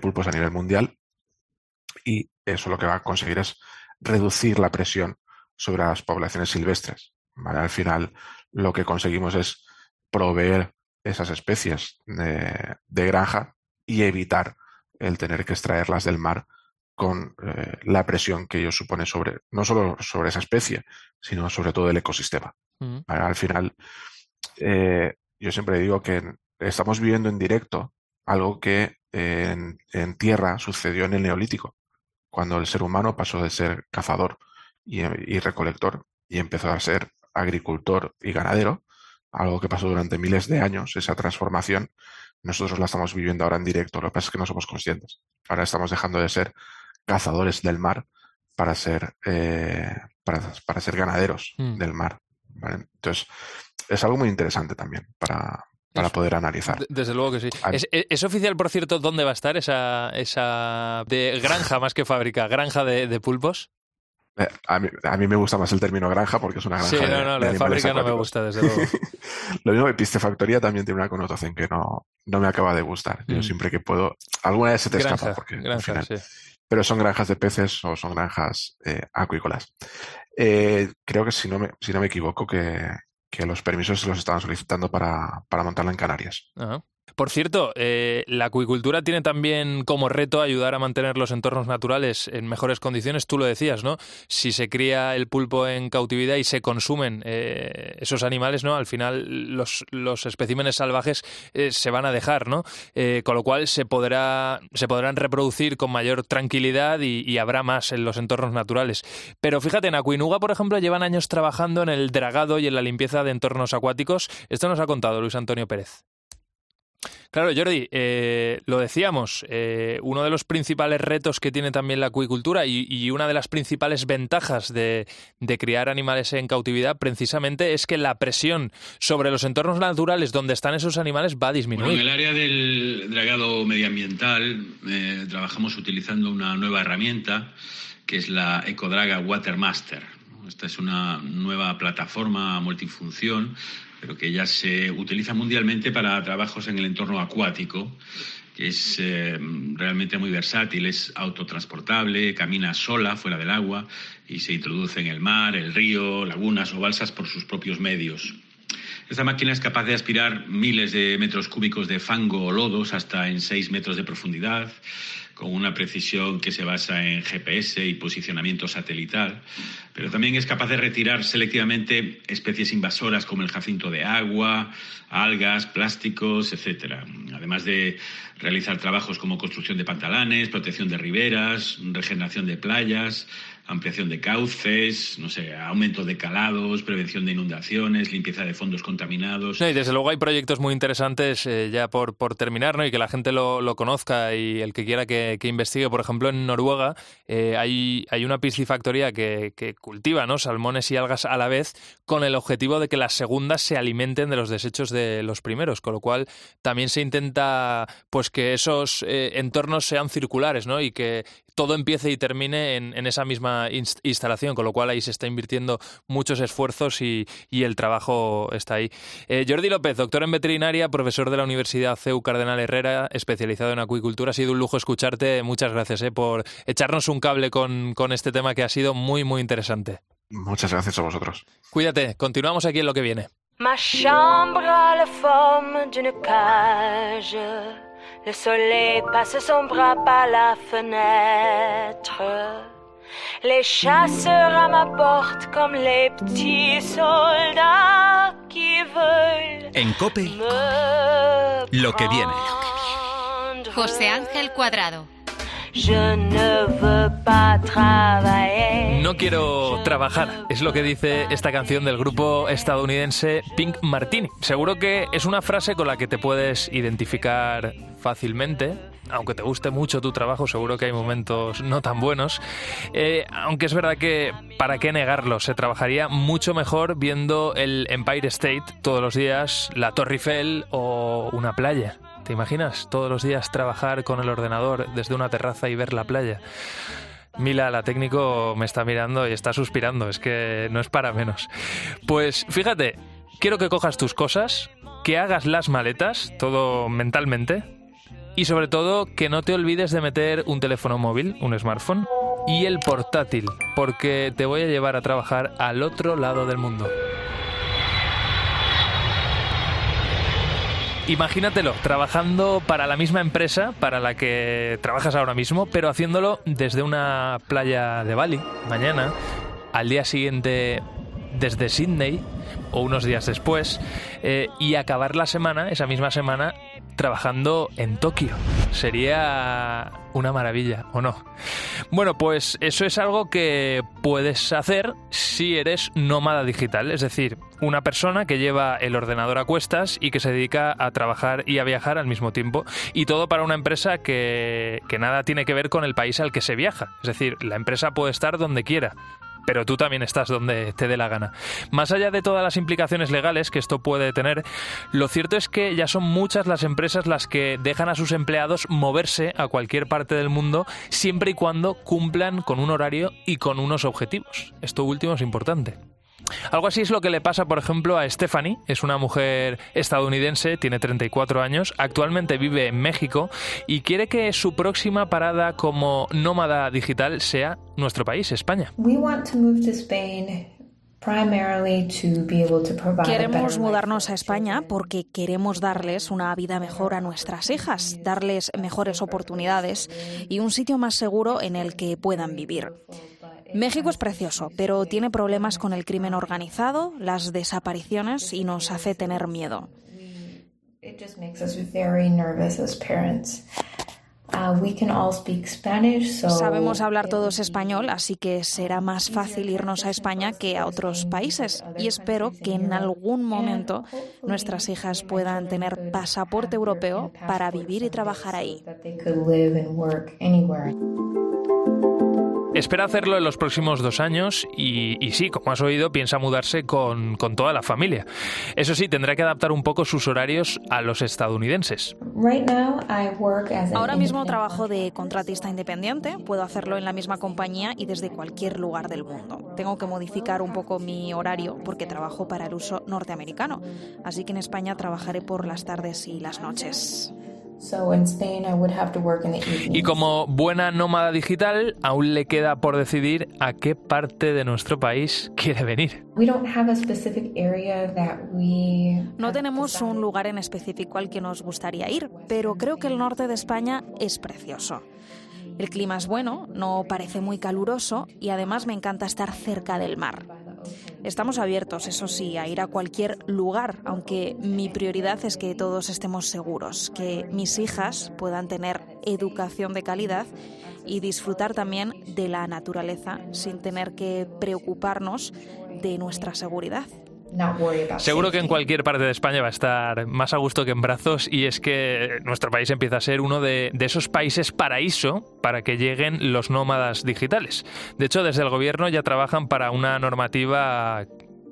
I: pulpos a nivel mundial y eso lo que va a conseguir es reducir la presión sobre las poblaciones silvestres. Al final lo que conseguimos es proveer esas especies de, granja y evitar el tener que extraerlas del mar con eh, la presión que ello supone sobre, no solo sobre esa especie, sino sobre todo el ecosistema. Mm. Al final, eh, yo siempre digo que estamos viviendo en directo algo que en, tierra sucedió en el Neolítico, cuando el ser humano pasó de ser cazador y, y recolector y empezó a ser agricultor y ganadero, algo que pasó durante miles de años, esa transformación, nosotros la estamos viviendo ahora en directo, lo que pasa es que no somos conscientes. Ahora estamos dejando de ser cazadores del mar para ser, eh, para, ser ganaderos mm. del mar. Entonces, es algo muy interesante también para, para poder analizar.
A: Desde luego que sí. ¿Es, oficial, por cierto, dónde va a estar esa, esa de granja más que fábrica? ¿Granja de, pulpos?
I: Eh, a, mí, a, mí, me gusta más el término granja porque es una granja.
A: Sí, no, no, la de fábrica no me gusta, desde luego.
I: Lo mismo que piscifactoría también tiene una connotación que no, no me acaba de gustar. Yo mm. siempre que puedo. Alguna vez se te escapa porque al final, sí pero son granjas de peces o son granjas eh, acuícolas. Eh, creo que si no me, si no me equivoco, que, los permisos se los estaban solicitando para, para montarla en Canarias.
A: Por cierto, eh, la acuicultura tiene también como reto ayudar a mantener los entornos naturales en mejores condiciones. Tú lo decías, ¿no? Si se cría el pulpo en cautividad y se consumen eh, esos animales, ¿no? Al final los, los especímenes salvajes eh, se van a dejar, ¿no? con lo cual se podrá se podrán reproducir con mayor tranquilidad y, y, habrá más en los entornos naturales. Pero fíjate, en Aquinuga, por ejemplo, llevan años trabajando en el dragado y en la limpieza de entornos acuáticos. Esto nos ha contado Luis Antonio Pérez. Claro, Jordi, eh, lo decíamos, eh, uno de los principales retos que tiene también la acuicultura y, una de las principales ventajas de, criar animales en cautividad precisamente es que la presión sobre los entornos naturales donde están esos animales va a disminuir.
J: en el área del dragado medioambiental eh, trabajamos utilizando una nueva herramienta que es la Ecodraga Watermaster. Esta es una nueva plataforma multifunción pero que ya se utiliza mundialmente para trabajos en el entorno acuático, que es eh, realmente muy versátil, es autotransportable, camina sola fuera del agua y se introduce en el mar, el río, lagunas o balsas por sus propios medios. Esta máquina es capaz de aspirar miles de metros cúbicos de fango o lodos hasta en seis metros de profundidad con una precisión que se basa en GPS y posicionamiento satelital, pero también es capaz de retirar selectivamente especies invasoras como el jacinto de agua, algas, plásticos, etc. Además de realizar trabajos como construcción de pantalanes, protección de riberas, regeneración de playas, ampliación de cauces, no sé, aumento de calados, prevención de inundaciones, limpieza de fondos contaminados.
A: y desde luego hay proyectos muy interesantes eh, ya por, por terminar, ¿no? Y que la gente lo, lo conozca y el que quiera que, que investigue. Por ejemplo, en Noruega eh, hay, hay una piscifactoría que, que cultiva ¿no? salmones y algas a la vez con el objetivo de que las segundas se alimenten de los desechos de los primeros, con lo cual también se intenta pues que esos eh, entornos sean circulares, ¿no? Y que todo empiece y termine en, esa misma instalación, con lo cual ahí se está invirtiendo muchos esfuerzos y, el trabajo está ahí. Eh, Jordi López, doctor en veterinaria, profesor de la Universidad CEU Cardenal Herrera, especializado en acuicultura. Ha sido un lujo escucharte. Muchas gracias eh, por echarnos un cable con, con este tema que ha sido muy, muy interesante.
I: Muchas gracias a vosotros.
A: Cuídate, continuamos aquí en lo que viene.
K: Ma chambre a la forme d'une cage. Le soleil passe son bras par la fenêtre. Les chasseurs à ma porte comme les petits soldats qui veulent.
E: En Cope, lo que viene.
F: José Ángel Cuadrado.
A: No quiero trabajar, es lo que dice esta canción del grupo estadounidense Pink Martini. Seguro que es una frase con la que te puedes identificar fácilmente, aunque te guste mucho tu trabajo, seguro que hay momentos no tan buenos. Eh, aunque es verdad que, ¿para qué negarlo? Se trabajaría mucho mejor viendo el Empire State todos los días, la Torre Eiffel o una playa. ¿Te imaginas todos los días trabajar con el ordenador desde una terraza y ver la playa? Mila, la técnico, me está mirando y está suspirando, es que no es para menos. Pues fíjate, quiero que cojas tus cosas, que hagas las maletas, todo mentalmente, y sobre todo que no te olvides de meter un teléfono móvil, un smartphone, y el portátil, porque te voy a llevar a trabajar al otro lado del mundo. Imagínatelo, trabajando para la misma empresa para la que trabajas ahora mismo, pero haciéndolo desde una playa de Bali, mañana, al día siguiente desde Sydney o unos días después, eh, y acabar la semana, esa misma semana, trabajando en Tokio. Sería una maravilla, ¿o no? Bueno, pues eso es algo que puedes hacer si eres nómada digital, es decir, una persona que lleva el ordenador a cuestas y que se dedica a trabajar y a viajar al mismo tiempo. Y todo para una empresa que, que nada tiene que ver con el país al que se viaja. Es decir, la empresa puede estar donde quiera pero tú también estás donde te dé la gana. Más allá de todas las implicaciones legales que esto puede tener, lo cierto es que ya son muchas las empresas las que dejan a sus empleados moverse a cualquier parte del mundo siempre y cuando cumplan con un horario y con unos objetivos. Esto último es importante. Algo así es lo que le pasa, por ejemplo, a Stephanie. Es una mujer estadounidense, tiene 34 años, actualmente vive en México y quiere que su próxima parada como nómada digital sea nuestro país, España.
L: Queremos mudarnos a España porque queremos darles una vida mejor a nuestras hijas, darles mejores oportunidades y un sitio más seguro en el que puedan vivir. México es precioso, pero tiene problemas con el crimen organizado, las desapariciones y nos hace tener miedo. Sabemos hablar todos español, así que será más fácil irnos a España que a otros países. Y espero que en algún momento nuestras hijas puedan tener pasaporte europeo para vivir y trabajar ahí.
A: Espera hacerlo en los próximos dos años y, sí, como has oído, piensa mudarse con, toda la familia. Eso sí, tendrá que adaptar un poco sus horarios a los estadounidenses.
L: Ahora mismo trabajo de contratista independiente, puedo hacerlo en la misma compañía y desde cualquier lugar del mundo. Tengo que modificar un poco mi horario porque trabajo para el uso norteamericano, así que en España trabajaré por las tardes y las noches.
A: Y como buena nómada digital, aún le queda por decidir a qué parte de nuestro país quiere venir.
L: No tenemos un lugar en específico al que nos gustaría ir, pero creo que el norte de España es precioso. El clima es bueno, no parece muy caluroso y además me encanta estar cerca del mar. Estamos abiertos, eso sí, a ir a cualquier lugar, aunque mi prioridad es que todos estemos seguros, que mis hijas puedan tener educación de calidad y disfrutar también de la naturaleza sin tener que preocuparnos de nuestra seguridad.
A: Seguro que en cualquier parte de España va a estar más a gusto que en brazos y es que nuestro país empieza a ser uno de, de, esos países paraíso para que lleguen los nómadas digitales. De hecho, desde el gobierno ya trabajan para una normativa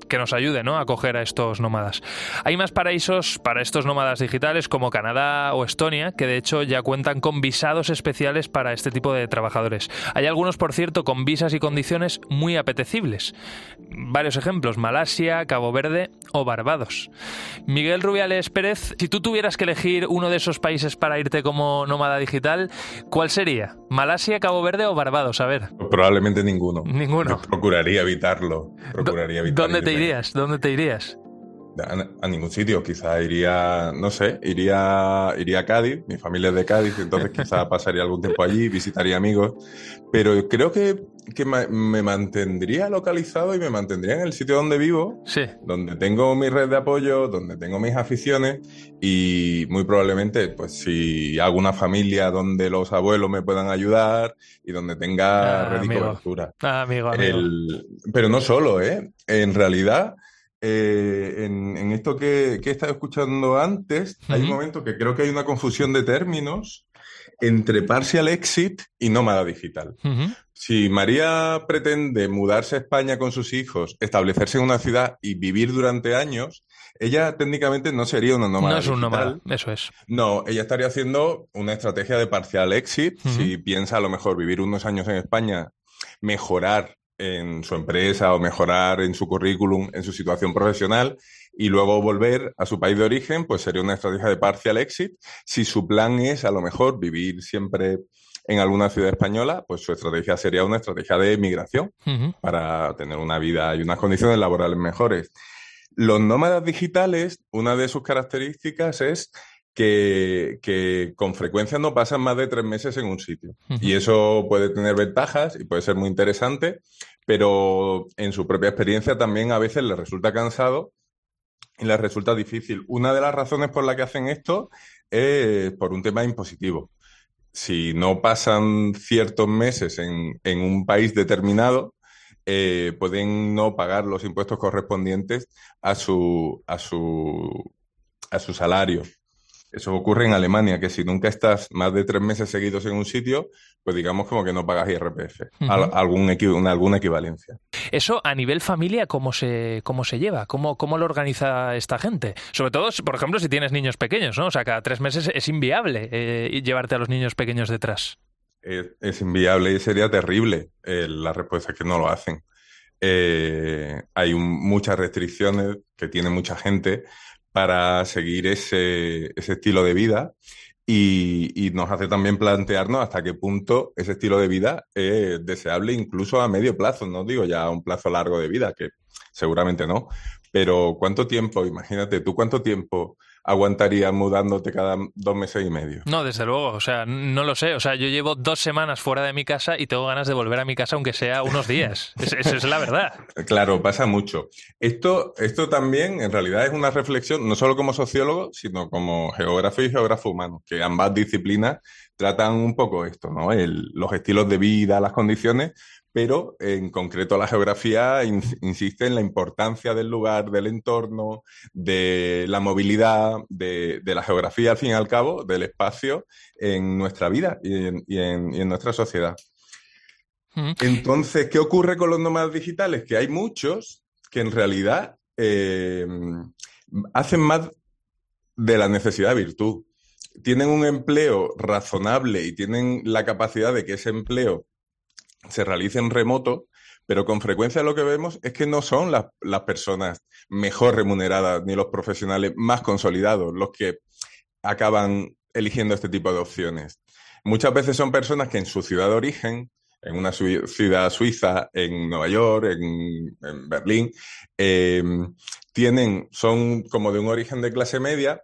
A: que nos ayude ¿no? a acoger a estos nómadas. Hay más paraísos para estos nómadas digitales como Canadá o Estonia, que de hecho ya cuentan con visados especiales para este tipo de trabajadores. Hay algunos, por cierto, con visas y condiciones muy apetecibles. Varios ejemplos, Malasia, Cabo Verde o Barbados. Miguel Rubiales Pérez, si tú tuvieras que elegir uno de esos países para irte como nómada digital, ¿cuál sería? ¿Malasia, Cabo Verde o Barbados? A ver.
I: Probablemente ninguno.
A: Ninguno.
I: procuraría evitarlo. Procuraría evitarlo.
A: ¿Dónde te ¿Dónde te irías?
I: A, ningún sitio, quizá iría, no sé, iría, iría a Cádiz, mi familia es de Cádiz, entonces quizá pasaría algún tiempo allí, visitaría amigos, pero creo que, me, mantendría localizado y me mantendría en el sitio donde vivo, donde tengo mi red de apoyo, donde tengo mis aficiones y muy probablemente, pues si alguna familia donde los abuelos me puedan ayudar y donde tenga
A: ah,
I: red y cobertura.
A: Ah, amigo,
I: pero no solo, ¿eh? En realidad eh, en, esto que, he estado escuchando antes, hay un momento que creo que hay una confusión de términos
M: entre partial exit y nómada digital. Si María pretende mudarse a España con sus hijos, establecerse en una ciudad y vivir durante años, ella técnicamente no sería una nómada.
A: No es un nómada, eso es.
M: No, ella estaría haciendo una estrategia de parcial exit. Si piensa a lo mejor vivir unos años en España, mejorar en su empresa o mejorar en su currículum, en su situación profesional y luego volver a su país de origen, pues sería una estrategia de partial exit. Si su plan es a lo mejor vivir siempre en alguna ciudad española, pues su estrategia sería una estrategia de migración para tener una vida y unas condiciones laborales mejores. Los nómadas digitales, una de sus características es que, con frecuencia no pasan más de tres meses en un sitio. Y eso puede tener ventajas y puede ser muy interesante, pero en su propia experiencia también a veces les resulta cansado y les resulta difícil. Una de las razones por las que hacen esto es por un tema impositivo. Si no pasan ciertos meses en, un país determinado, eh, pueden no pagar los impuestos correspondientes a su, a su, a su salario. Eso ocurre en Alemania, que si nunca estás más de tres meses seguidos en un sitio, pues digamos como que no pagas IRPF, algún alguna equivalencia.
A: Eso a nivel familia, ¿cómo se, cómo se lleva? ¿Cómo, ¿Cómo lo organiza esta gente? Sobre todo, por ejemplo, si tienes niños pequeños, ¿no? O sea, cada tres meses es inviable eh, llevarte a los niños pequeños detrás.
M: Es, inviable y sería terrible eh, la respuesta que no lo hacen. Eh, hay muchas restricciones que tiene mucha gente para seguir ese, estilo de vida y, nos hace también plantearnos hasta qué punto ese estilo de vida es deseable incluso a medio plazo, no digo ya a un plazo largo de vida, que seguramente no, pero ¿cuánto tiempo, imagínate tú cuánto tiempo aguantarías mudándote cada dos meses y medio.
A: No, desde luego, o sea, no lo sé. O sea, yo llevo dos semanas fuera de mi casa y tengo ganas de volver a mi casa aunque sea unos días. Esa es la verdad.
M: Claro, pasa mucho. Esto, esto también en realidad es una reflexión, no solo como sociólogo, sino como geógrafo y geógrafo humano, que ambas disciplinas tratan un poco esto, ¿no? los estilos de vida, las condiciones, pero en concreto la geografía insiste en la importancia del lugar, del entorno, de la movilidad, de, la geografía, al fin y al cabo, del espacio en nuestra vida y en, nuestra sociedad. Entonces, ¿qué ocurre con los nómadas digitales? Que hay muchos que en realidad eh, hacen más de la necesidad de virtud. Tienen un empleo razonable y tienen la capacidad de que ese empleo se realice en remoto, pero con frecuencia lo que vemos es que no son las, personas mejor remuneradas ni los profesionales más consolidados los que acaban eligiendo este tipo de opciones. Muchas veces son personas que en su ciudad de origen, en una ciudad suiza, en Nueva York, en, Berlín, em, tienen, son como de un origen de clase media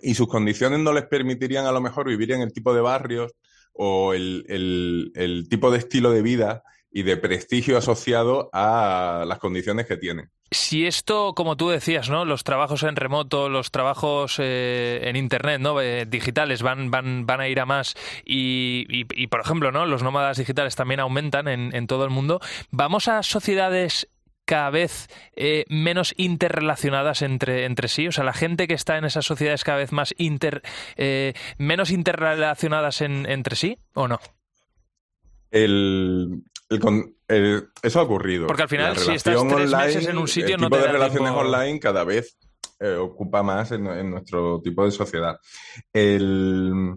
M: y sus condiciones no les permitirían a lo mejor vivir en el tipo de barrios o el, tipo de estilo de vida y de prestigio asociado a las condiciones que tienen.
A: Si esto, como tú decías, ¿no? Los trabajos en remoto, los trabajos eh, en internet, ¿no? Eh, digitales van, van, van a ir a más y, por ejemplo, ¿no? Los nómadas digitales también aumentan en, en todo el mundo. ¿Vamos a sociedades cada vez eh, menos interrelacionadas entre, entre sí? O sea, la gente que está en esas sociedades cada vez más inter, eh, menos interrelacionadas entre sí, ¿o no?
M: El, eso ha ocurrido.
A: Porque al final, si estás tres meses en un sitio,
M: el
A: tipo
M: de relaciones online cada vez eh, ocupa más en, en, nuestro tipo de sociedad. El,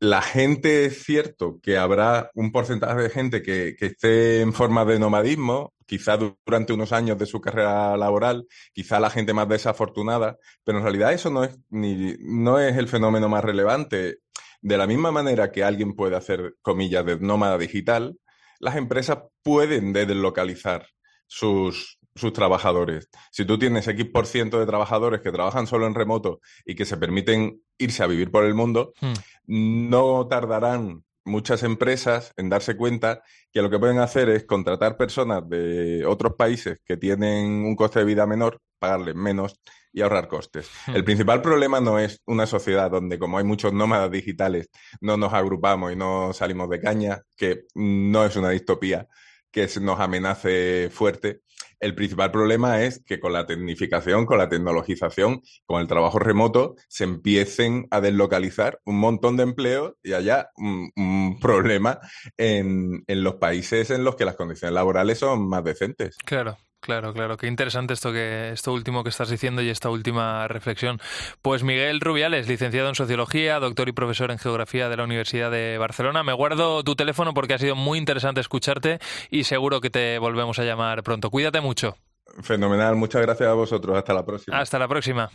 M: la gente es cierto que habrá un porcentaje de gente que, esté en forma de nomadismo, quizá durante unos años de su carrera laboral, quizá la gente más desafortunada, pero en realidad eso no es, ni, no es el fenómeno más relevante. De la misma manera que alguien puede hacer comillas de nómada digital, las empresas pueden deslocalizar sus, sus trabajadores. Si tú tienes X por ciento de trabajadores que trabajan solo en remoto y que se permiten irse a vivir por el mundo, hmm. No tardarán muchas empresas en darse cuenta que lo que pueden hacer es contratar personas de otros países que tienen un coste de vida menor, pagarles menos y ahorrar costes. Hmm. El principal problema no es una sociedad donde, como hay muchos nómadas digitales, no nos agrupamos y no salimos de caña, que no es una distopía que nos amenace fuerte, El principal problema es que con la tecnificación, con la tecnologización, con el trabajo remoto, se empiecen a deslocalizar un montón de empleos y haya un, un problema en, en los países en los que las condiciones laborales son más decentes.
A: Claro. Claro, claro, qué interesante esto que esto último que estás diciendo y esta última reflexión. Pues Miguel Rubiales, licenciado en Sociología, doctor y profesor en Geografía de la Universidad de Barcelona. Me guardo tu teléfono porque ha sido muy interesante escucharte y seguro que te volvemos a llamar pronto. Cuídate mucho.
M: Fenomenal, muchas gracias a vosotros. Hasta la próxima.
A: Hasta la próxima.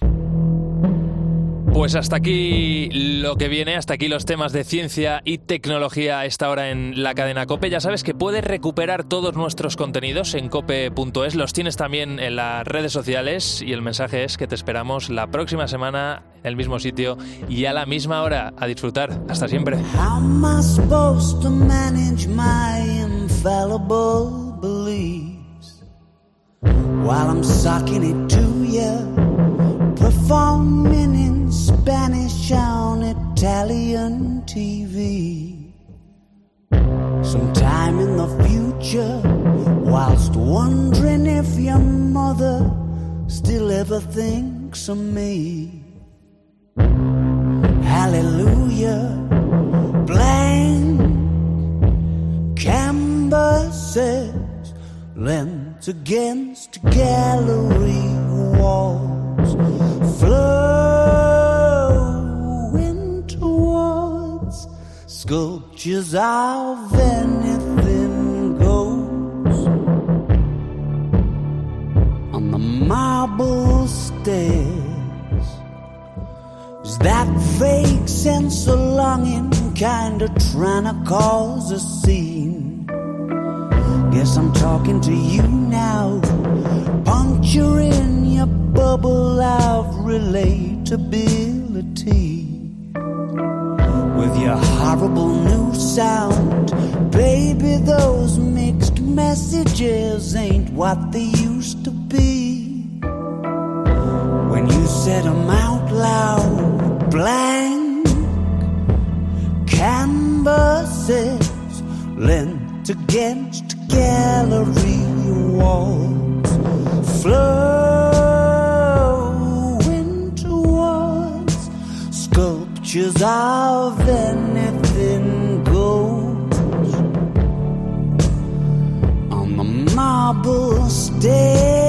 A: Pues hasta aquí lo que viene, hasta aquí los temas de ciencia y tecnología a esta hora en la cadena Cope. Ya sabes que puedes recuperar todos nuestros contenidos en cope.es, los tienes también en las redes sociales y el mensaje es que te esperamos la próxima semana en el mismo sitio y a la misma hora. A disfrutar. Hasta siempre.
N: Spanish on Italian TV? Sometime in the future, whilst wondering if your mother still ever thinks of me. Hallelujah, blank canvases lent against gallery walls, flowing sculptures of anything goes on the marble stairs. Is that fake sense of longing kinda trying to cause a scene? Guess I'm talking to you now, puncturing your bubble of relatability. With your horrible new sound, baby, those mixed messages ain't what they used to be. When you said 'em out loud, blank canvases lent against gallery walls, flowing sculptures of anything goes on the marble stairs